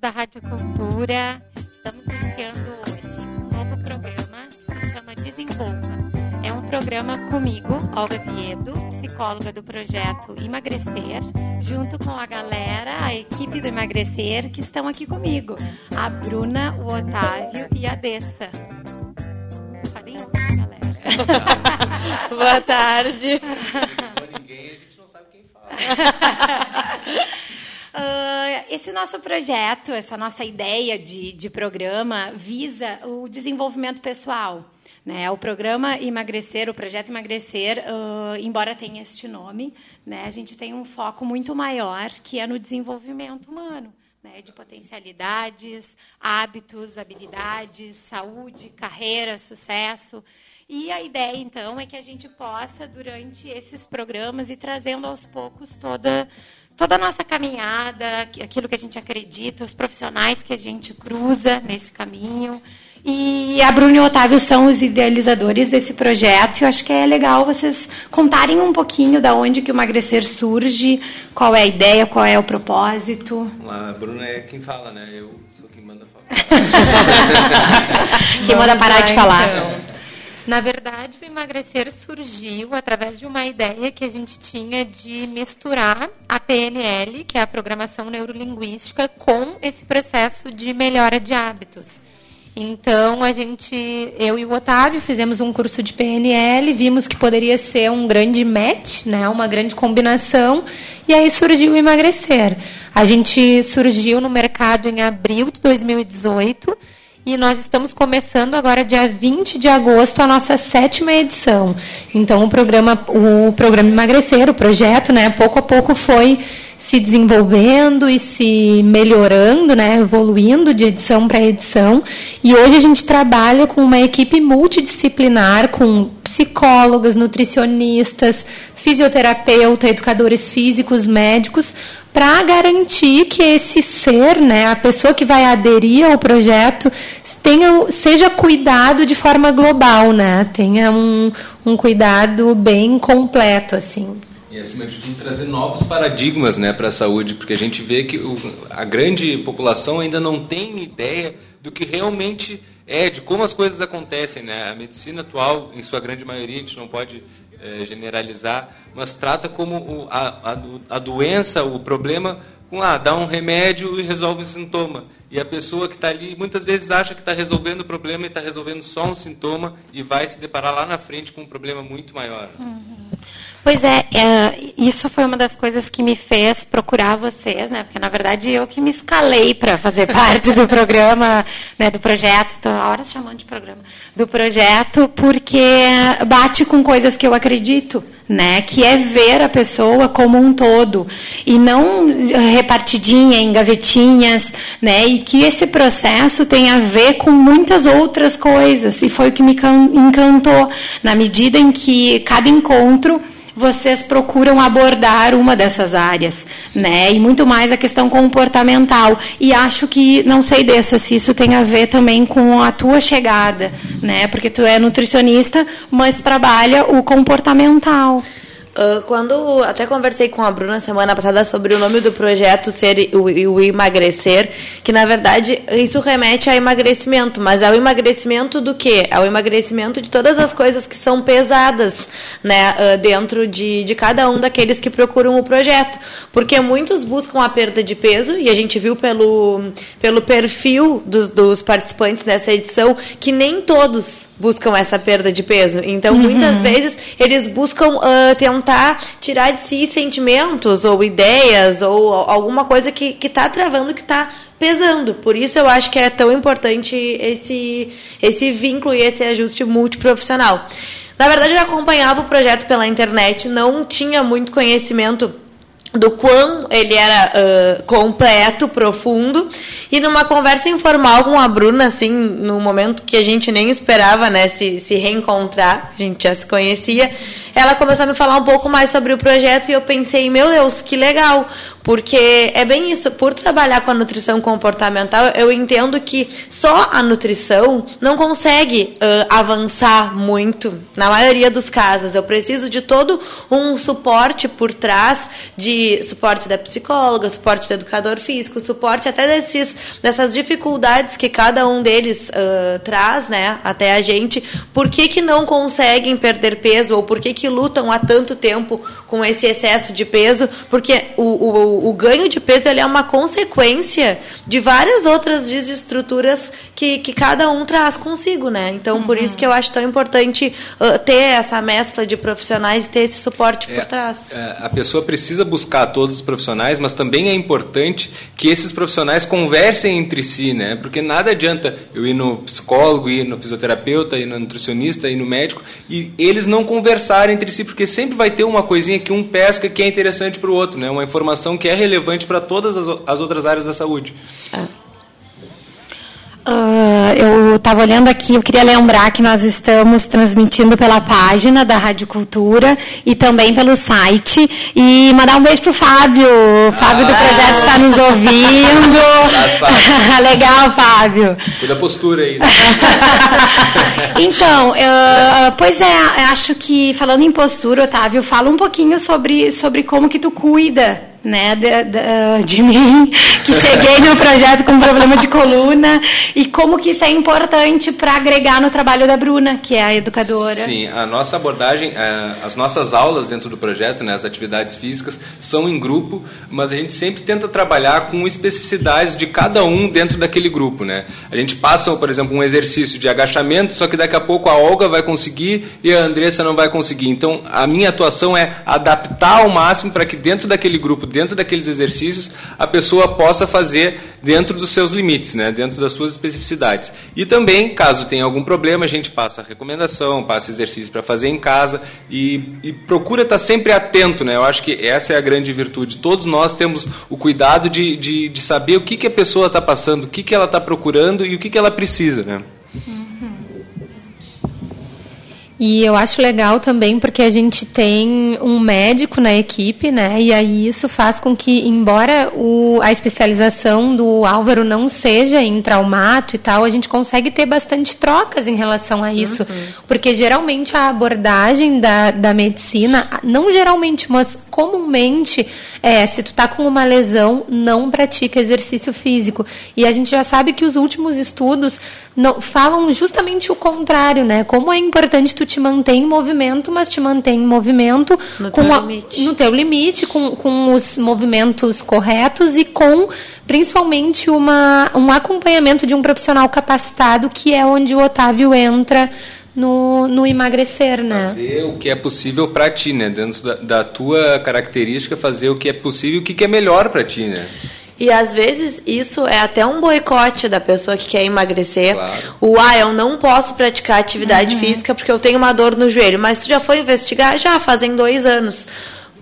da Rádio Cultura. Estamos iniciando hoje um novo programa que se chama Desenvolva. É um programa comigo, Olga Viedo, psicóloga do projeto Emagrecer, junto com a galera, a equipe do Emagrecer, que estão aqui comigo. A Bruna, o Otávio e a Dessa. Falei galera. Boa tarde. ninguém, a gente não sabe quem fala. Uh, esse nosso projeto, essa nossa ideia de, de programa visa o desenvolvimento pessoal. Né? O programa Emagrecer, o projeto Emagrecer, uh, embora tenha este nome, né, a gente tem um foco muito maior que é no desenvolvimento humano. Né, de potencialidades, hábitos, habilidades, saúde, carreira, sucesso. E a ideia, então, é que a gente possa, durante esses programas, ir trazendo aos poucos toda toda a nossa caminhada, aquilo que a gente acredita, os profissionais que a gente cruza nesse caminho. E a Bruna e o Otávio são os idealizadores desse projeto. E eu acho que é legal vocês contarem um pouquinho da onde que o emagrecer surge, qual é a ideia, qual é o propósito. A Bruna é quem fala, né? Eu sou quem manda falar. quem manda parar de falar. Então. Na verdade, o emagrecer surgiu através de uma ideia que a gente tinha de misturar a PNL, que é a programação neurolinguística, com esse processo de melhora de hábitos. Então, a gente, eu e o Otávio, fizemos um curso de PNL, vimos que poderia ser um grande match, né, uma grande combinação, e aí surgiu o emagrecer. A gente surgiu no mercado em abril de 2018 e nós estamos começando agora, dia 20 de agosto, a nossa sétima edição. Então, o programa, o programa Emagrecer, o projeto, né, pouco a pouco foi se desenvolvendo e se melhorando, né, evoluindo de edição para edição. E hoje a gente trabalha com uma equipe multidisciplinar, com psicólogas, nutricionistas, fisioterapeuta, educadores físicos, médicos, para garantir que esse ser, né, a pessoa que vai aderir ao projeto, tenha, seja cuidado de forma global, né, tenha um, um cuidado bem completo, assim. E acima de tudo trazer novos paradigmas, né, para a saúde, porque a gente vê que o, a grande população ainda não tem ideia do que realmente é, de como as coisas acontecem, né? A medicina atual, em sua grande maioria, a gente não pode é, generalizar, mas trata como o, a, a, a, doença, o problema, com ah, dá um remédio e resolve um sintoma. E a pessoa que está ali muitas vezes acha que está resolvendo o problema e está resolvendo só um sintoma e vai se deparar lá na frente com um problema muito maior. Uhum. Pois é, é, isso foi uma das coisas que me fez procurar vocês, né? Porque na verdade eu que me escalei para fazer parte do programa, né? Do projeto, estou horas chamando de programa, do projeto, porque bate com coisas que eu acredito né? Que é ver a pessoa como um todo e não repartidinha em gavetinhas, né? E que esse processo tem a ver com muitas outras coisas e foi o que me encantou na medida em que cada encontro vocês procuram abordar uma dessas áreas, né? E muito mais a questão comportamental. E acho que, não sei dessa, se isso tem a ver também com a tua chegada, né? Porque tu é nutricionista, mas trabalha o comportamental. Uh, quando até conversei com a Bruna semana passada sobre o nome do projeto ser o, o, emagrecer, que na verdade isso remete a emagrecimento, mas é o emagrecimento do quê? É o emagrecimento de todas as coisas que são pesadas, né, uh, dentro de, de cada um daqueles que procuram o projeto, porque muitos buscam a perda de peso e a gente viu pelo, pelo perfil dos, dos participantes dessa edição que nem todos buscam essa perda de peso. Então, uhum. muitas vezes, eles buscam uh, tentar tirar de si sentimentos ou ideias ou alguma coisa que está travando, que está pesando. Por isso eu acho que é tão importante esse, esse vínculo e esse ajuste multiprofissional. Na verdade, eu acompanhava o projeto pela internet, não tinha muito conhecimento do quão ele era uh, completo, profundo, e numa conversa informal com a Bruna, assim, no momento que a gente nem esperava, né, se, se reencontrar, a gente já se conhecia, ela começou a me falar um pouco mais sobre o projeto e eu pensei, meu Deus, que legal, porque é bem isso, por trabalhar com a nutrição comportamental, eu entendo que só a nutrição não consegue uh, avançar muito, na maioria dos casos. Eu preciso de todo um suporte por trás, de suporte da psicóloga, suporte do educador físico, suporte até desses, dessas dificuldades que cada um deles uh, traz, né, até a gente. Por que, que não conseguem perder peso ou por que, que lutam há tanto tempo com esse excesso de peso? Porque o, o o, ganho de peso ele é uma consequência de várias outras desestruturas que, que cada um traz consigo, né? Então, uhum. por isso que eu acho tão importante uh, ter essa mescla de profissionais e ter esse suporte é, por trás. É, a pessoa precisa buscar todos os profissionais, mas também é importante que esses profissionais conversem entre si, né? Porque nada adianta eu ir no psicólogo, ir no fisioterapeuta, ir no nutricionista, ir no médico e eles não conversarem entre si, porque sempre vai ter uma coisinha que um pesca que é interessante para o outro, né? Uma informação que é relevante para todas as, as, outras áreas da saúde. Uh, eu estava olhando aqui, eu queria lembrar que nós estamos transmitindo pela página da Rádio Cultura e também pelo site. E mandar um beijo para o Fábio. O Fábio ah, do projeto está nos ouvindo. Fábio. Legal, Fábio. Cuida a postura aí. então, uh, pois é, acho que falando em postura, Otávio, fala um pouquinho sobre, sobre como que tu cuida né, de, de, de, mim, que cheguei no projeto com problema de coluna e como que isso é importante para agregar no trabalho da Bruna, que é a educadora. Sim, a nossa abordagem, é, as nossas aulas dentro do projeto, né, as atividades físicas, são em grupo, mas a gente sempre tenta trabalhar com especificidades de cada um dentro daquele grupo. Né? A gente passa, por exemplo, um exercício de agachamento, só que daqui a pouco a Olga vai conseguir e a Andressa não vai conseguir. Então, a minha atuação é adaptar ao máximo para que dentro daquele grupo dentro daqueles exercícios, a pessoa possa fazer dentro dos seus limites, né, dentro das suas especificidades. E também, caso tenha algum problema, a gente passa recomendação, passa exercício para fazer em casa e, e, procura estar sempre atento. Né? Eu acho que essa é a grande virtude. Todos nós temos o cuidado de, de, de saber o que, que a pessoa está passando, o que, que ela está procurando e o que, que ela precisa. Né? E eu acho legal também porque a gente tem um médico na equipe, né? E aí isso faz com que, embora o, a especialização do Álvaro não seja em traumato e tal, a gente consegue ter bastante trocas em relação a isso. Uhum. Porque geralmente a abordagem da, da medicina, não geralmente, mas comumente, é se tu tá com uma lesão, não pratica exercício físico. E a gente já sabe que os últimos estudos não, falam justamente o contrário, né? Como é importante tu te manter em movimento, mas te mantém em movimento no, com teu, a, limite. no teu limite, com, com os movimentos corretos e com principalmente uma, um acompanhamento de um profissional capacitado, que é onde o Otávio entra no, no emagrecer, né? Fazer o que é possível para ti, né? Dentro da, da, tua característica, fazer o que é possível, o que, que é melhor para ti, né? E às vezes isso é até um boicote da pessoa que quer emagrecer. Claro. O ah, eu não posso praticar atividade uhum. física porque eu tenho uma dor no joelho. Mas tu já foi investigar? Já, fazem dois anos.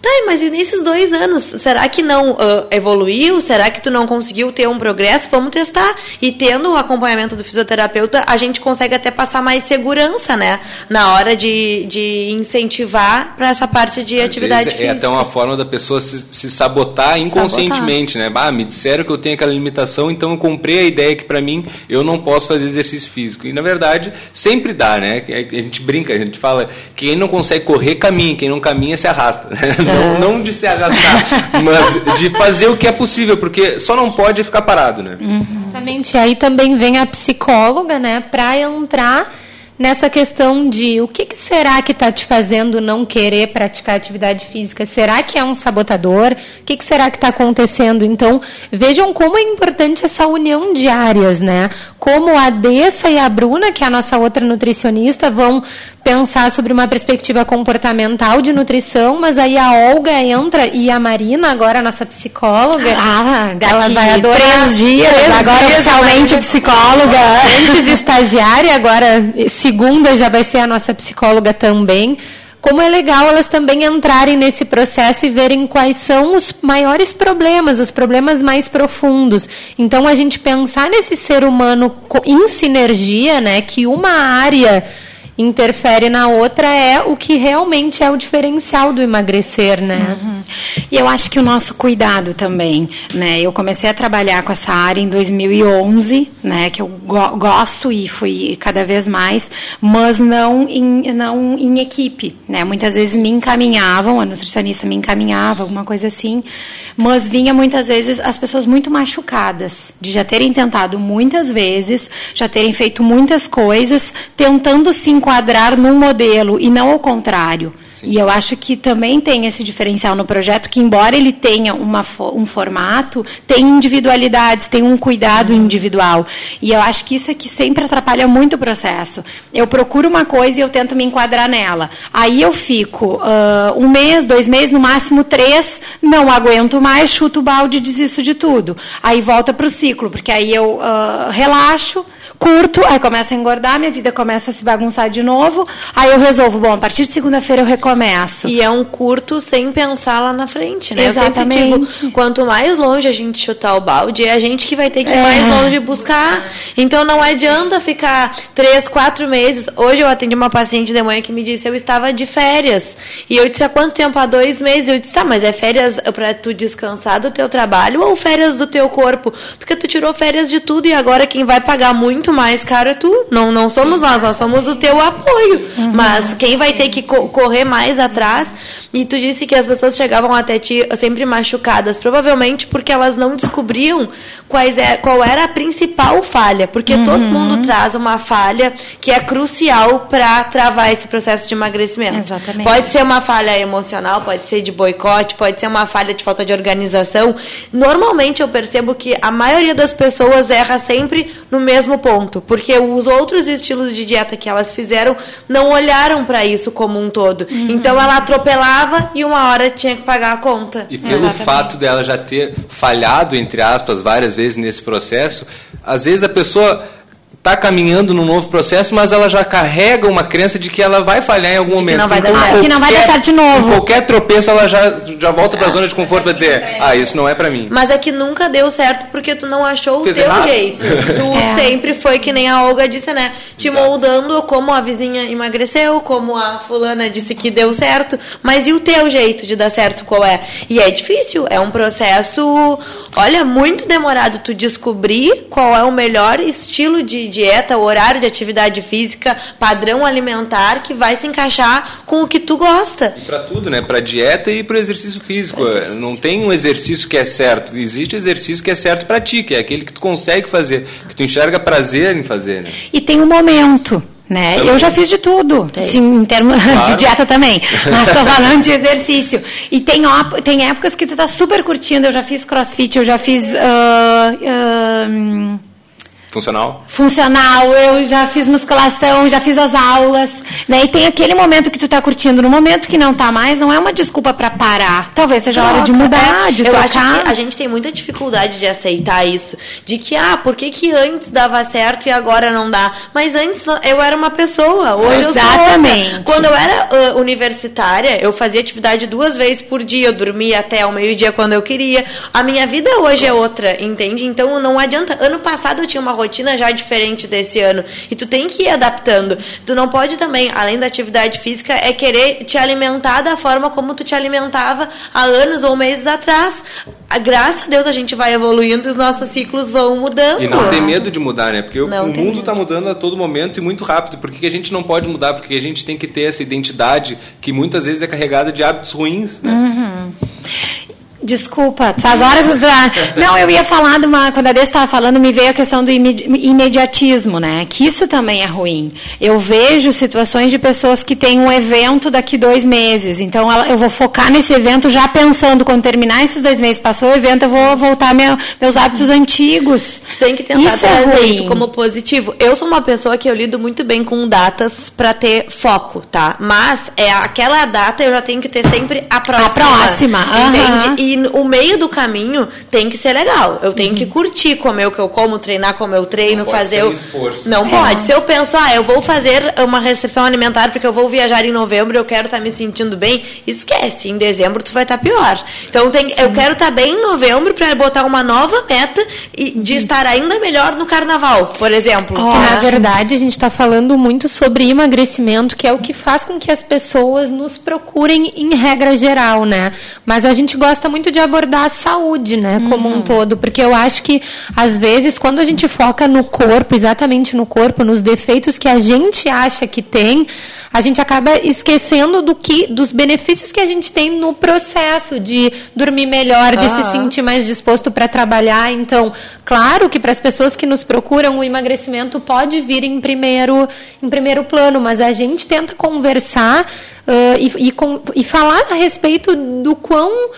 Tá, mas e nesses dois anos, será que não uh, evoluiu? Será que tu não conseguiu ter um progresso? Vamos testar. E tendo o acompanhamento do fisioterapeuta, a gente consegue até passar mais segurança, né? Na hora de, de incentivar para essa parte de Às atividade física. É até uma forma da pessoa se, se sabotar inconscientemente, sabotar. né? Bah, me disseram que eu tenho aquela limitação, então eu comprei a ideia que para mim eu não posso fazer exercício físico. E na verdade, sempre dá, né? A gente brinca, a gente fala, quem não consegue correr, caminha, quem não caminha, se arrasta. Né? Não, não de se arrastar, mas de fazer o que é possível, porque só não pode ficar parado, né? Uhum. Exatamente. Aí também vem a psicóloga, né, para entrar nessa questão de o que, que será que está te fazendo não querer praticar atividade física? Será que é um sabotador? O que, que será que está acontecendo? Então, vejam como é importante essa união de áreas, né? Como a Dessa e a Bruna, que é a nossa outra nutricionista, vão pensar sobre uma perspectiva comportamental de nutrição, mas aí a Olga entra e a Marina, agora a nossa psicóloga, ah, ela vai adorar. Três dias, três agora dias, oficialmente psicóloga. Antes estagiária, agora segunda já vai ser a nossa psicóloga também. Como é legal elas também entrarem nesse processo e verem quais são os maiores problemas, os problemas mais profundos. Então a gente pensar nesse ser humano em sinergia, né, que uma área interfere na outra é o que realmente é o diferencial do emagrecer, né? Uhum. E eu acho que o nosso cuidado também, né? Eu comecei a trabalhar com essa área em 2011, né? Que eu go gosto e fui cada vez mais, mas não em, não em equipe, né? Muitas vezes me encaminhavam, a nutricionista me encaminhava, alguma coisa assim, mas vinha muitas vezes as pessoas muito machucadas, de já terem tentado muitas vezes, já terem feito muitas coisas, tentando se enquadrar num modelo e não ao contrário. Sim. E eu acho que também tem esse diferencial no projeto, que embora ele tenha uma, um formato, tem individualidades, tem um cuidado individual. E eu acho que isso é que sempre atrapalha muito o processo. Eu procuro uma coisa e eu tento me enquadrar nela. Aí eu fico uh, um mês, dois meses, no máximo três, não aguento mais, chuto o balde e desisto de tudo. Aí volta para o ciclo, porque aí eu uh, relaxo, curto, aí começa a engordar, minha vida começa a se bagunçar de novo, aí eu resolvo, bom, a partir de segunda-feira eu recomeço. E é um curto sem pensar lá na frente, né? Exatamente. Digo, quanto mais longe a gente chutar o balde, é a gente que vai ter que ir é. mais longe buscar. Então não adianta ficar três, quatro meses. Hoje eu atendi uma paciente de manhã que me disse eu estava de férias. E eu disse há quanto tempo? Há dois meses. Eu disse, tá, mas é férias para tu descansar do teu trabalho ou férias do teu corpo? Porque tu tirou férias de tudo e agora quem vai pagar muito muito mais caro é tu. Não, não somos nós, nós somos o teu apoio. Uhum. Mas quem vai ter que co correr mais atrás e tu disse que as pessoas chegavam até ti sempre machucadas, provavelmente porque elas não descobriam quais é, qual era a principal falha, porque uhum. todo mundo traz uma falha que é crucial para travar esse processo de emagrecimento. Exatamente. Pode ser uma falha emocional, pode ser de boicote, pode ser uma falha de falta de organização. Normalmente eu percebo que a maioria das pessoas erra sempre no mesmo ponto, porque os outros estilos de dieta que elas fizeram não olharam para isso como um todo. Uhum. Então ela atropelava e uma hora tinha que pagar a conta. E pelo Exatamente. fato dela já ter falhado, entre aspas, várias vezes nesse processo, às vezes a pessoa está caminhando num novo processo, mas ela já carrega uma crença de que ela vai falhar em algum momento. Que não vai, dar, certo. que não vai dar certo de novo. qualquer tropeço, ela já, já volta para a zona de conforto para dizer, ah, isso não é para mim. Mas é que nunca deu certo porque tu não achou Fez o teu errado. jeito. Tu é. sempre foi que nem a Olga disse, né? Te Exato. moldando como a vizinha emagreceu, como a fulana disse que deu certo, mas e o teu jeito de dar certo qual é? E é difícil, é um processo, olha, muito demorado tu descobrir qual é o melhor estilo de dieta, horário de atividade física, padrão alimentar que vai se encaixar com o que tu gosta. E para tudo, né? Para dieta e para exercício físico. Exercício. Não tem um exercício que é certo. Existe um exercício que é certo para ti, que é aquele que tu consegue fazer, que tu enxerga prazer em fazer. Né? E tem um momento. Né? Eu já fiz de tudo, sim, em termos claro. de dieta também, mas estou falando de exercício. E tem, tem épocas que tu está super curtindo, eu já fiz crossfit, eu já fiz uh, uh, Funcional? Funcional, eu já fiz musculação, já fiz as aulas, né? E tem aquele momento que tu tá curtindo, no momento que não tá mais, não é uma desculpa para parar. Talvez seja a hora de mudar, é. de eu trocar. Acho que a gente tem muita dificuldade de aceitar isso, de que ah, por que, que antes dava certo e agora não dá? Mas antes eu era uma pessoa, hoje Exatamente. eu sou outra. Quando eu era uh, universitária, eu fazia atividade duas vezes por dia, eu dormia até o meio-dia quando eu queria. A minha vida hoje é outra, entende? Então não adianta. Ano passado eu tinha uma rotina já diferente desse ano. E tu tem que ir adaptando. Tu não pode também, além da atividade física, é querer te alimentar da forma como tu te alimentava há anos ou meses atrás. Graças a Deus a gente vai evoluindo, os nossos ciclos vão mudando. E não tem medo de mudar, né? Porque não o mundo está mudando a todo momento e muito rápido. Por que a gente não pode mudar? Porque a gente tem que ter essa identidade que muitas vezes é carregada de hábitos ruins. Né? Uhum. Desculpa, faz horas. Não, eu ia falar de uma. Quando a Dê estava falando, me veio a questão do imediatismo, né? Que isso também é ruim. Eu vejo situações de pessoas que têm um evento daqui dois meses. Então, eu vou focar nesse evento já pensando, quando terminar esses dois meses, passou o evento, eu vou voltar meu, meus hábitos antigos. Você tem que tentar isso é trazer é isso como positivo. Eu sou uma pessoa que eu lido muito bem com datas para ter foco, tá? Mas é aquela data eu já tenho que ter sempre a próxima. A próxima. Entende? Uhum. E o meio do caminho tem que ser legal. Eu tenho uhum. que curtir comer o que eu como, treinar como eu treino, não fazer. Pode esforço. Não é. pode. Se eu penso, ah, eu vou fazer uma restrição alimentar porque eu vou viajar em novembro e eu quero estar tá me sentindo bem, esquece. Em dezembro tu vai estar tá pior. Então tem, eu quero estar tá bem em novembro para botar uma nova meta e de uhum. estar ainda melhor no carnaval, por exemplo. Oh, na verdade, a gente está falando muito sobre emagrecimento, que é o que faz com que as pessoas nos procurem em regra geral, né? Mas a gente gosta muito de abordar a saúde, né, como uhum. um todo, porque eu acho que às vezes quando a gente foca no corpo, exatamente no corpo, nos defeitos que a gente acha que tem, a gente acaba esquecendo do que dos benefícios que a gente tem no processo de dormir melhor, de se sentir mais disposto para trabalhar. Então, claro que para as pessoas que nos procuram, o emagrecimento pode vir em primeiro, em primeiro plano, mas a gente tenta conversar uh, e, e, com, e falar a respeito do quão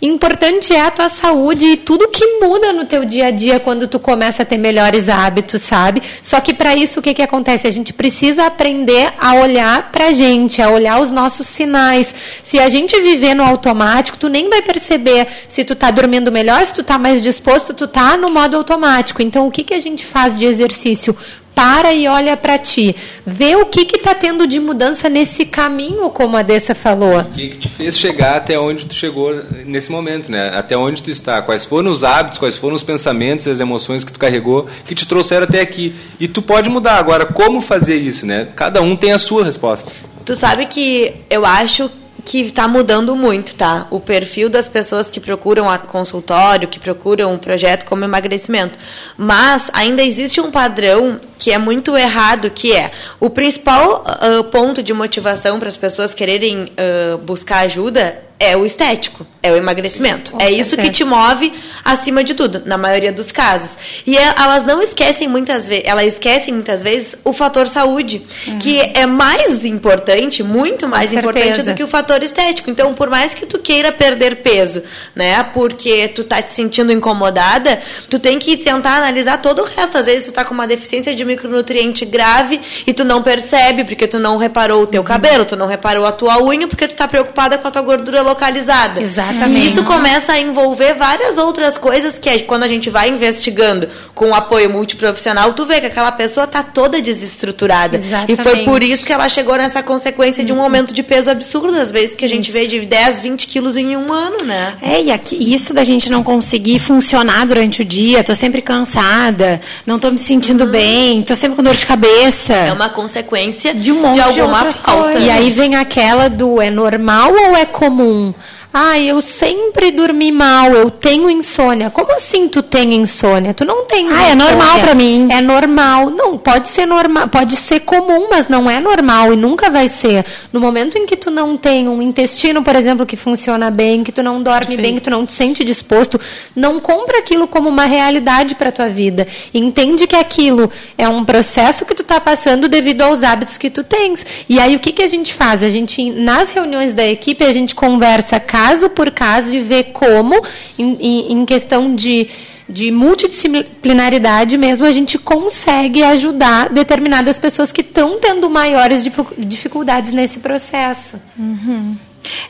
importante é a tua saúde e tudo que muda no teu dia a dia quando tu começa a ter melhores hábitos, sabe? Só que para isso o que que acontece? A gente precisa aprender a olhar pra gente, a olhar os nossos sinais. Se a gente viver no automático, tu nem vai perceber se tu tá dormindo melhor, se tu tá mais disposto, tu tá no modo automático. Então o que que a gente faz de exercício? Para e olha para ti. Vê o que está tendo de mudança nesse caminho, como a Dessa falou. O que, que te fez chegar até onde tu chegou nesse momento, né? Até onde tu está. Quais foram os hábitos, quais foram os pensamentos e as emoções que tu carregou que te trouxeram até aqui. E tu pode mudar. Agora, como fazer isso, né? Cada um tem a sua resposta. Tu sabe que eu acho que está mudando muito, tá? O perfil das pessoas que procuram a consultório, que procuram um projeto como emagrecimento. Mas ainda existe um padrão que é muito errado, que é o principal uh, ponto de motivação para as pessoas quererem uh, buscar ajuda é o estético, é o emagrecimento. Com é certeza. isso que te move acima de tudo, na maioria dos casos. E é, elas não esquecem muitas vezes, elas esquecem muitas vezes o fator saúde, uhum. que é mais importante, muito mais importante do que o fator estético. Então, por mais que tu queira perder peso, né, porque tu tá te sentindo incomodada, tu tem que tentar analisar todo o resto. Às vezes tu tá com uma deficiência de micronutriente grave e tu não percebe porque tu não reparou o teu uhum. cabelo, tu não reparou a tua unha porque tu tá preocupada com a tua gordura localizada. Exatamente. E isso começa a envolver várias outras coisas que quando a gente vai investigando com o apoio multiprofissional, tu vê que aquela pessoa tá toda desestruturada. Exatamente. E foi por isso que ela chegou nessa consequência de um aumento de peso absurdo, às vezes que a gente isso. vê de 10, 20 quilos em um ano, né? É, e aqui, isso da gente não conseguir funcionar durante o dia, tô sempre cansada, não tô me sentindo uhum. bem, tô sempre com dor de cabeça. É uma consequência de um monte de, alguma de falta. E aí vem aquela do é normal ou é comum? Um ah, eu sempre dormi mal, eu tenho insônia. Como assim tu tem insônia? Tu não tem. Ah, é normal para mim. É normal. Não, pode ser normal, pode ser comum, mas não é normal e nunca vai ser. No momento em que tu não tem um intestino, por exemplo, que funciona bem, que tu não dorme Perfeito. bem, que tu não te sente disposto, não compra aquilo como uma realidade para tua vida. Entende que aquilo é um processo que tu tá passando devido aos hábitos que tu tens. E aí o que que a gente faz? A gente nas reuniões da equipe a gente conversa caso por caso e ver como, em, em questão de de multidisciplinaridade mesmo, a gente consegue ajudar determinadas pessoas que estão tendo maiores dificuldades nesse processo. Uhum.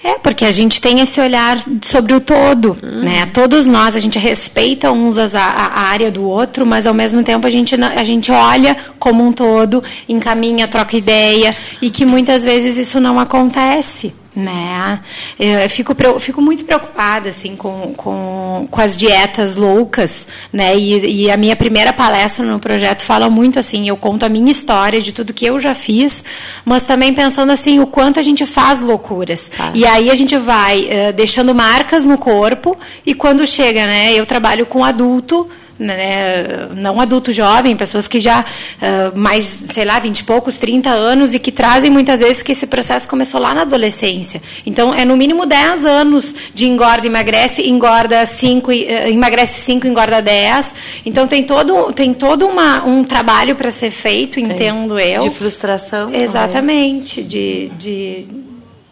É, porque a gente tem esse olhar sobre o todo, uhum. né? Todos nós, a gente respeita uns a, a, área do outro, mas ao mesmo tempo a gente, a gente olha como um todo, encaminha, troca ideia, e que muitas vezes isso não acontece né? Eu fico, fico muito preocupada assim com, com, com as dietas loucas, né? E, e, a minha primeira palestra no projeto fala muito assim, eu conto a minha história de tudo que eu já fiz, mas também pensando assim o quanto a gente faz loucuras. Ah. E aí a gente vai uh, deixando marcas no corpo e quando chega, né? Eu trabalho com adulto né, não adulto jovem, pessoas que já uh, mais, sei lá, 20 e poucos, 30 anos e que trazem muitas vezes que esse processo começou lá na adolescência. Então, é no mínimo 10 anos de engorda, emagrece, engorda 5, uh, emagrece 5, engorda 10. Então, tem todo, tem todo uma, um trabalho para ser feito, tem. entendo eu. De frustração. Exatamente, de, de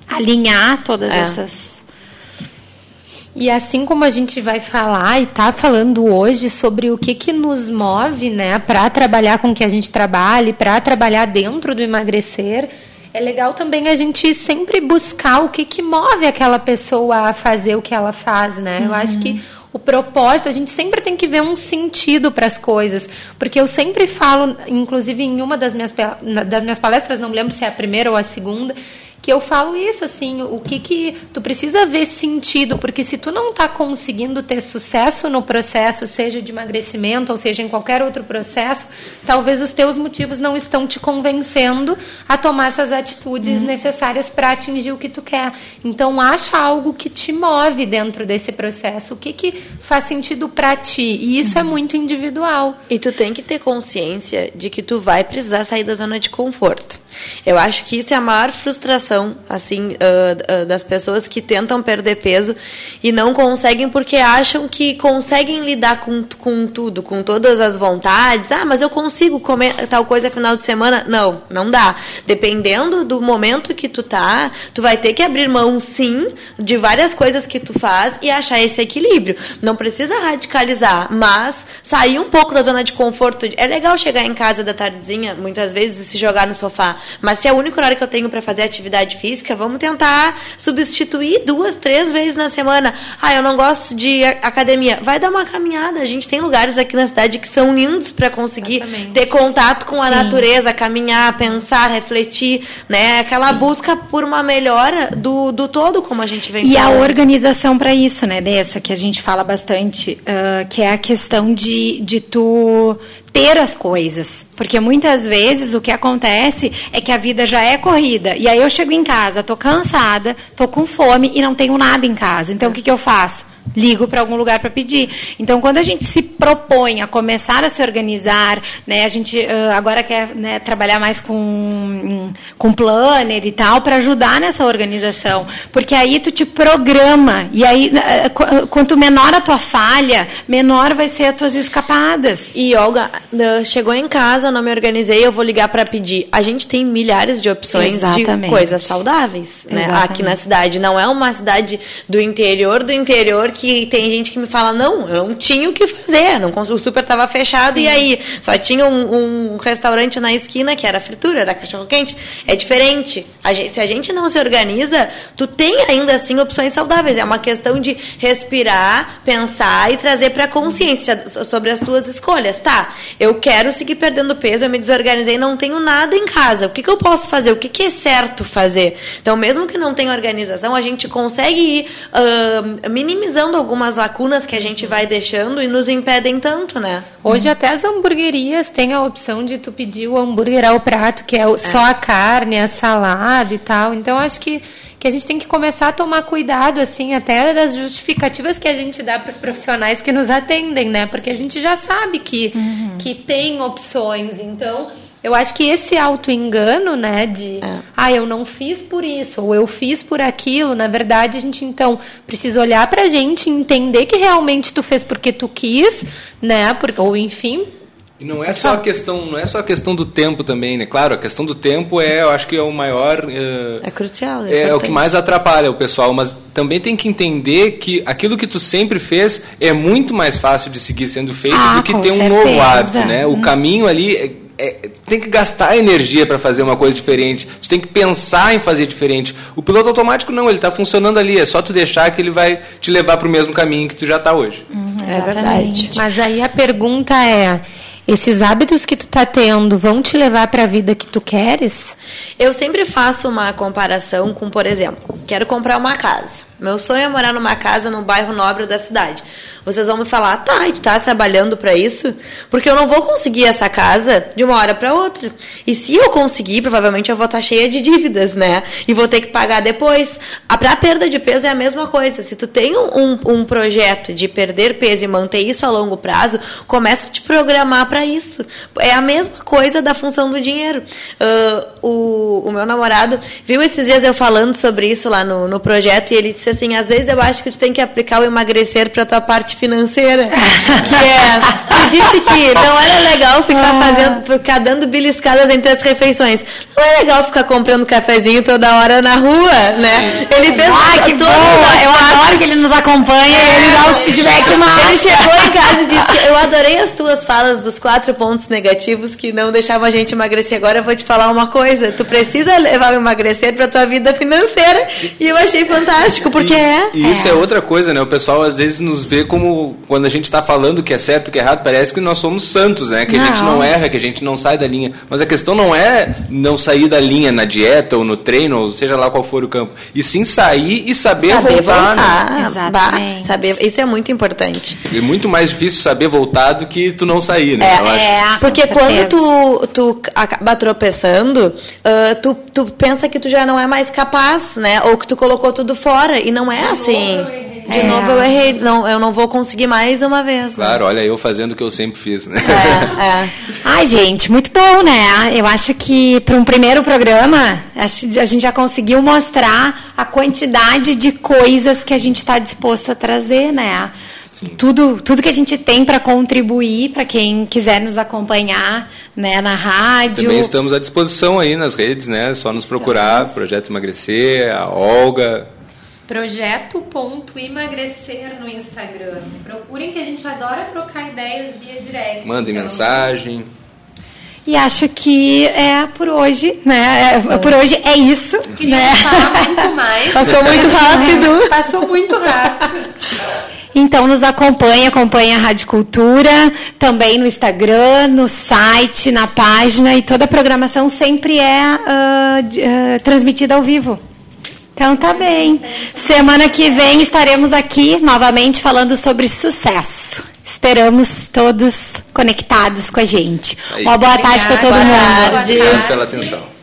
alinhar todas é. essas e assim como a gente vai falar e está falando hoje sobre o que, que nos move né, para trabalhar com o que a gente trabalha, para trabalhar dentro do emagrecer, é legal também a gente sempre buscar o que, que move aquela pessoa a fazer o que ela faz, né? Uhum. Eu acho que o propósito, a gente sempre tem que ver um sentido para as coisas. Porque eu sempre falo, inclusive em uma das minhas, das minhas palestras, não lembro se é a primeira ou a segunda, que eu falo isso, assim, o que que tu precisa ver sentido, porque se tu não está conseguindo ter sucesso no processo, seja de emagrecimento ou seja em qualquer outro processo, talvez os teus motivos não estão te convencendo a tomar essas atitudes uhum. necessárias para atingir o que tu quer. Então acha algo que te move dentro desse processo, o que que faz sentido para ti, e isso é uhum. é muito individual. E tu tem que ter consciência de que tu vai precisar sair da zona de conforto. Eu acho que isso é a maior frustração, assim, uh, uh, das pessoas que tentam perder peso e não conseguem porque acham que conseguem lidar com, com tudo, com todas as vontades. Ah, mas eu consigo comer tal coisa final de semana. Não, não dá. Dependendo do momento que tu tá, tu vai ter que abrir mão, sim, de várias coisas que tu faz e achar esse equilíbrio. Não precisa radicalizar, mas sair um pouco da zona de conforto. É legal chegar em casa da tardezinha, muitas vezes, e se jogar no sofá mas se é o único horário que eu tenho para fazer atividade física, vamos tentar substituir duas, três vezes na semana. Ah, eu não gosto de academia. Vai dar uma caminhada. A gente tem lugares aqui na cidade que são lindos para conseguir Exatamente. ter contato com a Sim. natureza, caminhar, pensar, refletir, né? Aquela Sim. busca por uma melhora do, do todo, como a gente vem E falando. a organização para isso, né? Dessa que a gente fala bastante, uh, que é a questão de, de tu ter as coisas. Porque muitas vezes o que acontece é que a vida já é corrida. E aí eu chego em casa, tô cansada, tô com fome e não tenho nada em casa. Então o que, que eu faço? Ligo para algum lugar para pedir. Então, quando a gente se propõe a começar a se organizar, né, a gente uh, agora quer né, trabalhar mais com, com planner e tal, para ajudar nessa organização. Porque aí tu te programa, e aí uh, quanto menor a tua falha, menor vai ser as tuas escapadas. E, Olga, chegou em casa, não me organizei, eu vou ligar para pedir. A gente tem milhares de opções Exatamente. de coisas saudáveis né, aqui na cidade. Não é uma cidade do interior do interior que tem gente que me fala, não, eu não tinha o que fazer, não, o super estava fechado Sim. e aí só tinha um, um, restaurante na esquina que era fritura, era cachorro quente. É diferente. A gente, se a gente não se organiza, tu tem ainda assim opções saudáveis. É uma questão de respirar, pensar e trazer para consciência sobre as tuas escolhas. Tá, eu quero seguir perdendo peso, eu me desorganizei, não tenho nada em casa. O que, que eu posso fazer? O que, que é certo fazer? Então, mesmo que não tenha organização, a gente consegue ir uh, minimizando minimizando algumas lacunas que a gente vai deixando e nos impedem tanto, né? Hoje até as hamburguerias têm a opção de tu pedir o hambúrguer ao prato, que é, é. só a carne, a salada e tal. Então acho que que a gente tem que começar a tomar cuidado, assim, até das justificativas que a gente dá para os profissionais que nos atendem, né? Porque a gente já sabe que, uhum. que tem opções. Então, eu acho que esse auto-engano, né, de é. ah, eu não fiz por isso, ou eu fiz por aquilo, na verdade, a gente então precisa olhar pra gente e entender que realmente tu fez porque tu quis, né, porque, ou enfim, e não é só a questão, não é só a questão do tempo também, né? Claro, a questão do tempo é, eu acho que é o maior. Uh, é crucial. É, é, o que mais atrapalha o pessoal, mas também tem que entender que aquilo que tu sempre fez é muito mais fácil de seguir sendo feito ah, do que ter um novo hábito, né? O hum. caminho ali é tem que gastar energia para fazer uma coisa diferente. Tu tem que pensar em fazer diferente. O piloto automático não, ele está funcionando ali. É só tu deixar que ele vai te levar para o mesmo caminho que tu já está hoje. Uhum, é verdade. Mas aí a pergunta é: esses hábitos que tu tá tendo vão te levar para a vida que tu queres? Eu sempre faço uma comparação com, por exemplo, quero comprar uma casa. Meu sonho é morar numa casa no bairro nobre da cidade. Vocês vão me falar, tá, e tu tá trabalhando para isso? Porque eu não vou conseguir essa casa de uma hora para outra. E se eu conseguir, provavelmente eu vou estar tá cheia de dívidas, né? E vou ter que pagar depois. A pra perda de peso é a mesma coisa. Se tu tem um, um projeto de perder peso e manter isso a longo prazo, começa a te programar para isso. É a mesma coisa da função do dinheiro. Uh, o, o meu namorado viu esses dias eu falando sobre isso lá no, no projeto e ele disse assim, às vezes eu acho que tu tem que aplicar o emagrecer para tua parte parte financeira, que é, eu disse que não era legal ficar ah. fazendo, ficar dando beliscadas entre as refeições. Não é legal ficar comprando cafezinho toda hora na rua, né? Ele fez ah, que todo boa. Eu adoro que ele nos acompanha e ele dá os feedback mais. Ele chegou em casa e disse: Eu adorei as tuas falas dos quatro pontos negativos que não deixavam a gente emagrecer. Agora eu vou te falar uma coisa: tu precisa levar o emagrecer pra tua vida financeira. E eu achei fantástico, porque e, é. E isso é. é. outra coisa, né? O pessoal às vezes nos vê como, quando a gente está falando que é certo, que é errado, parece que nós somos santos, né? Que não. a gente não erra, que a gente não sai da linha. Mas a questão não é não sair da linha na dieta ou no treino, ou seja lá qual for o campo. E sim sair e saber, saber voltar. voltar. Né? Exatamente. saber, isso é muito importante. É muito mais difícil saber voltar do que tu não sair, né? É, é porque quando tu, tu acaba tropeçando, uh, tu, tu pensa que tu já não é mais capaz, né? Ou que tu colocou tudo fora. E não é assim. De é. novo eu errei. Não, eu não vou conseguir mais uma vez. Né? Claro, olha eu fazendo o que eu sempre fiz, né? É, é. Ai, gente, muito bom, né? Eu acho que para um primeiro programa, a gente já conseguiu mostrar a quantidade de coisas que a gente está disposto a trazer, né? Tudo, tudo que a gente tem para contribuir para quem quiser nos acompanhar né, na rádio. Também estamos à disposição aí nas redes, né? Só nos procurar, Projeto Emagrecer, a Olga, Projeto.emagrecer no Instagram. Procurem que a gente adora trocar ideias via direct. Mandem então. mensagem. E acho que é por hoje, né? É, por hoje é isso. Queria né? falar muito mais. Passou muito rápido. Passou muito rápido. Então nos acompanha, acompanha a Rádio Cultura, também no Instagram, no site, na página e toda a programação sempre é uh, uh, transmitida ao vivo. Então tá bem. Semana que vem estaremos aqui novamente falando sobre sucesso. Esperamos todos conectados com a gente. Aí. Uma boa tarde para todo mundo. Obrigado pela atenção.